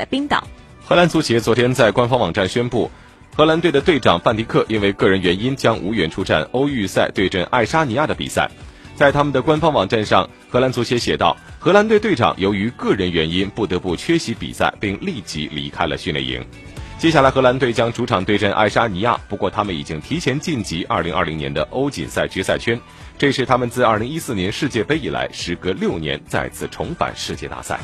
在冰岛，荷兰足协昨天在官方网站宣布，荷兰队的队长范迪克因为个人原因将无缘出战欧预赛对阵爱沙尼亚的比赛。在他们的官方网站上，荷兰足协写道：荷兰队队长由于个人原因不得不缺席比赛，并立即离开了训练营。接下来，荷兰队将主场对阵爱沙尼亚，不过他们已经提前晋级2020年的欧锦赛决赛圈。这是他们自2014年世界杯以来，时隔六年再次重返世界大赛。